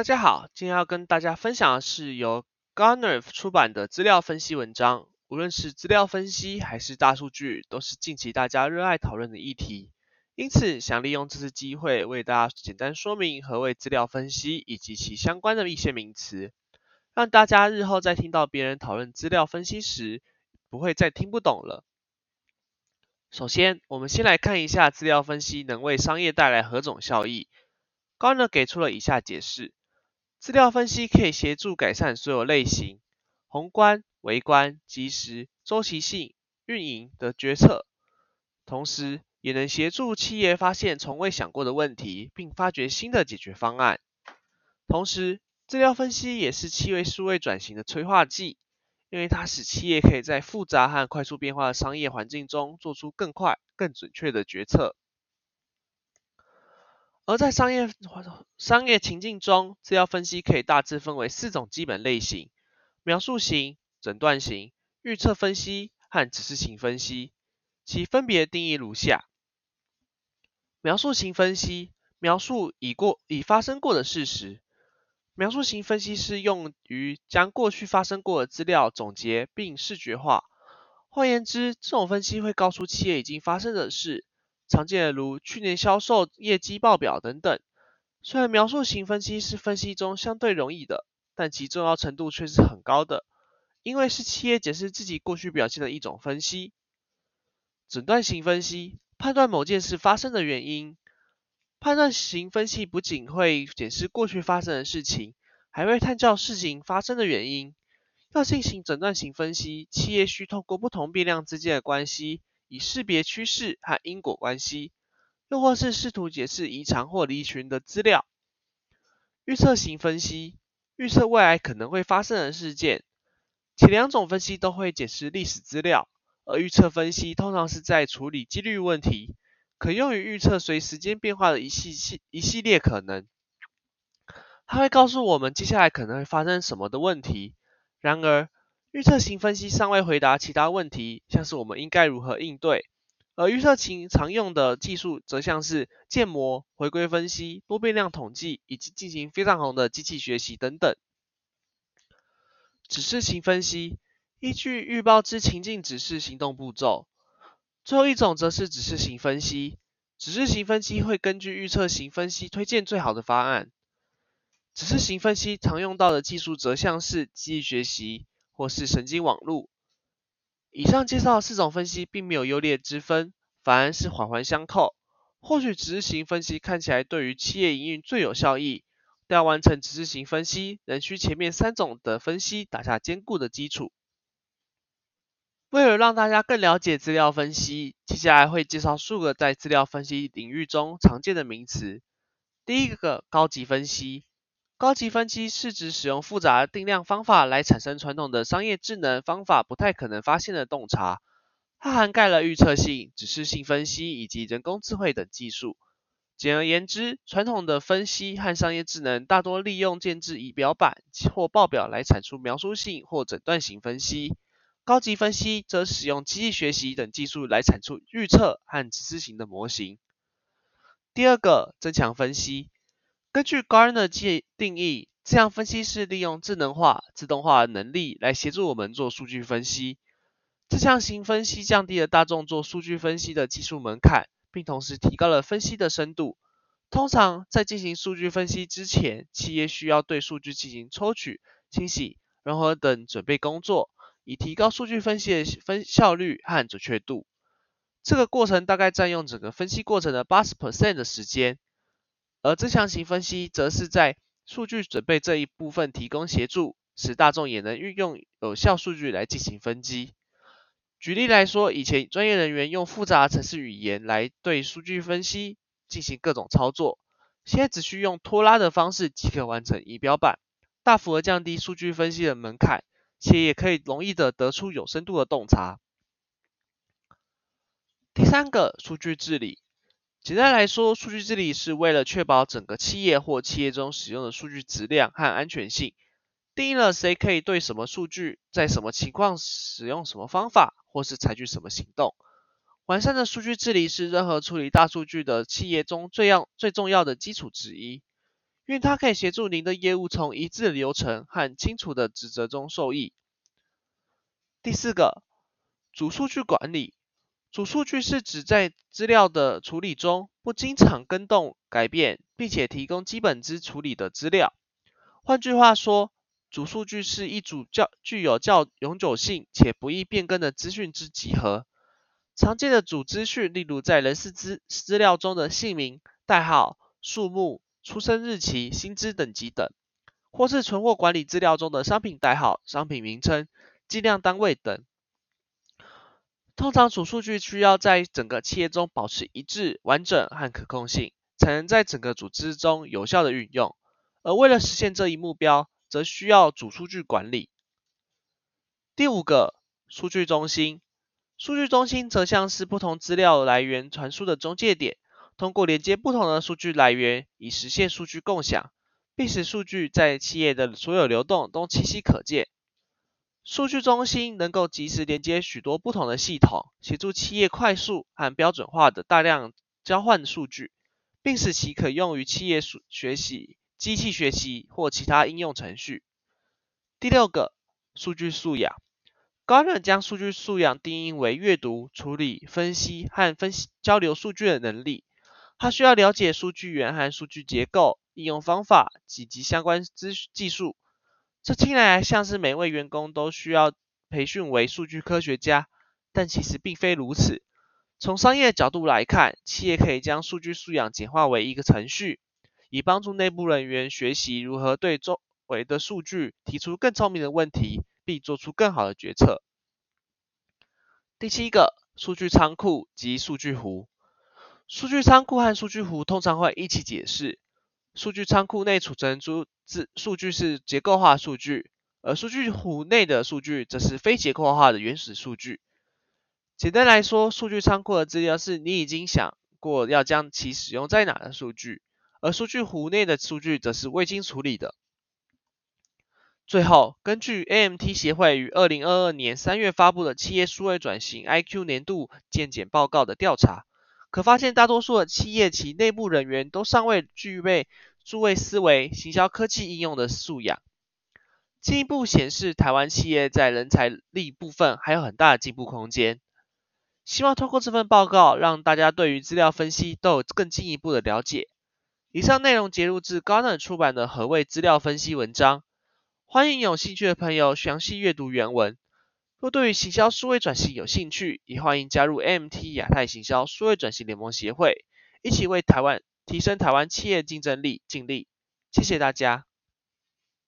大家好，今天要跟大家分享的是由 Garner 出版的资料分析文章。无论是资料分析还是大数据，都是近期大家热爱讨论的议题。因此，想利用这次机会为大家简单说明何谓资料分析以及其相关的一些名词，让大家日后在听到别人讨论资料分析时，不会再听不懂了。首先，我们先来看一下资料分析能为商业带来何种效益。Garner 给出了以下解释。资料分析可以协助改善所有类型宏观、微观、即时、周期性、运营的决策，同时也能协助企业发现从未想过的问题，并发掘新的解决方案。同时，资料分析也是企业数位转型的催化剂，因为它使企业可以在复杂和快速变化的商业环境中做出更快、更准确的决策。而在商业商业情境中，资料分析可以大致分为四种基本类型：描述型、诊断型、预测分析和指示型分析。其分别定义如下：描述型分析，描述已过已发生过的事实。描述型分析是用于将过去发生过的资料总结并视觉化。换言之，这种分析会告诉企业已经发生的事。常见的如去年销售业绩报表等等。虽然描述型分析是分析中相对容易的，但其重要程度却是很高的，因为是企业解释自己过去表现的一种分析。诊断型分析判断某件事发生的原因。判断型分析不仅会解释过去发生的事情，还会探究事情发生的原因。要进行诊断型分析，企业需透过不同变量之间的关系。以识别趋势和因果关系，又或是试图解释异常或离群的资料。预测型分析预测未来可能会发生的事件，前两种分析都会解释历史资料，而预测分析通常是在处理几率问题，可用于预测随时间变化的一系系一系列可能。它会告诉我们接下来可能会发生什么的问题。然而，预测型分析尚未回答其他问题，像是我们应该如何应对；而预测型常用的技术则像是建模、回归分析、多变量统计以及进行非常红的机器学习等等。指示型分析依据预报之情境指示行动步骤。最后一种则是指示型分析。指示型分析会根据预测型分析推荐最好的方案。指示型分析常用到的技术则像是机器学习。或是神经网络。以上介绍四种分析并没有优劣之分，反而是环环相扣。或许执行分析看起来对于企业营运最有效益，但要完成指示型分析，仍需前面三种的分析打下坚固的基础。为了让大家更了解资料分析，接下来会介绍数个在资料分析领域中常见的名词。第一个，高级分析。高级分析是指使用复杂定量方法来产生传统的商业智能方法不太可能发现的洞察。它涵盖了预测性、指示性分析以及人工智慧等技术。简而言之，传统的分析和商业智能大多利用建制仪表板或报表来产出描述性或诊断型分析。高级分析则使用机器学习等技术来产出预测和指示型的模型。第二个，增强分析。根据 Garner 界定义，这项分析是利用智能化、自动化的能力来协助我们做数据分析。这项新分析降低了大众做数据分析的技术门槛，并同时提高了分析的深度。通常在进行数据分析之前，企业需要对数据进行抽取、清洗、融合等准备工作，以提高数据分析的分效率和准确度。这个过程大概占用整个分析过程的八十 percent 的时间。而增强型分析则是在数据准备这一部分提供协助，使大众也能运用有效数据来进行分析。举例来说，以前专业人员用复杂程式语言来对数据分析进行各种操作，现在只需用拖拉的方式即可完成仪表板，大幅的降低数据分析的门槛，且也可以容易的得出有深度的洞察。第三个，数据治理。简单来说，数据治理是为了确保整个企业或企业中使用的数据质量和安全性，定义了谁可以对什么数据，在什么情况使用什么方法，或是采取什么行动。完善的数据治理是任何处理大数据的企业中最要最重要的基础之一。因为它可以协助您的业务从一致的流程和清楚的职责中受益。第四个，主数据管理。主数据是指在资料的处理中不经常更动改变，并且提供基本之处理的资料。换句话说，主数据是一组较具有较永久性且不易变更的资讯之集合。常见的主资讯，例如在人事资资料中的姓名、代号、数目、出生日期、薪资等级等，或是存货管理资料中的商品代号、商品名称、计量单位等。通常主数据需要在整个企业中保持一致、完整和可控性，才能在整个组织中有效的运用。而为了实现这一目标，则需要主数据管理。第五个，数据中心。数据中心则像是不同资料来源传输的中介点，通过连接不同的数据来源，以实现数据共享，并使数据在企业的所有流动都清晰可见。数据中心能够及时连接许多不同的系统，协助企业快速和标准化的大量交换数据，并使其可用于企业数学习、机器学习或其他应用程序。第六个，数据素养。高人将数据素养定义为阅读、处理、分析和分析交流数据的能力。他需要了解数据源和数据结构、应用方法以及相关资技术。这听来像是每位员工都需要培训为数据科学家，但其实并非如此。从商业角度来看，企业可以将数据素养简化为一个程序，以帮助内部人员学习如何对周围的数据提出更聪明的问题，并做出更好的决策。第七个，数据仓库及数据湖。数据仓库和数据湖通常会一起解释。数据仓库内储存出字数据是结构化数据，而数据湖内的数据则是非结构化的原始数据。简单来说，数据仓库的资料是你已经想过要将其使用在哪的数据，而数据湖内的数据则是未经处理的。最后，根据 AMT 协会于二零二二年三月发布的企业数位转型 IQ 年度见检报告的调查。可发现，大多数的企业其内部人员都尚未具备数位思维、行销科技应用的素养。进一步显示，台湾企业在人才力部分还有很大的进步空间。希望通过这份报告，让大家对于资料分析都有更进一步的了解。以上内容节录自 Gartner 出版的《何谓资料分析》文章，欢迎有兴趣的朋友详细阅读原文。若对于行销数位转型有兴趣，也欢迎加入 MT 亚太行销数位转型联盟协会，一起为台湾提升台湾企业竞争力尽力。谢谢大家。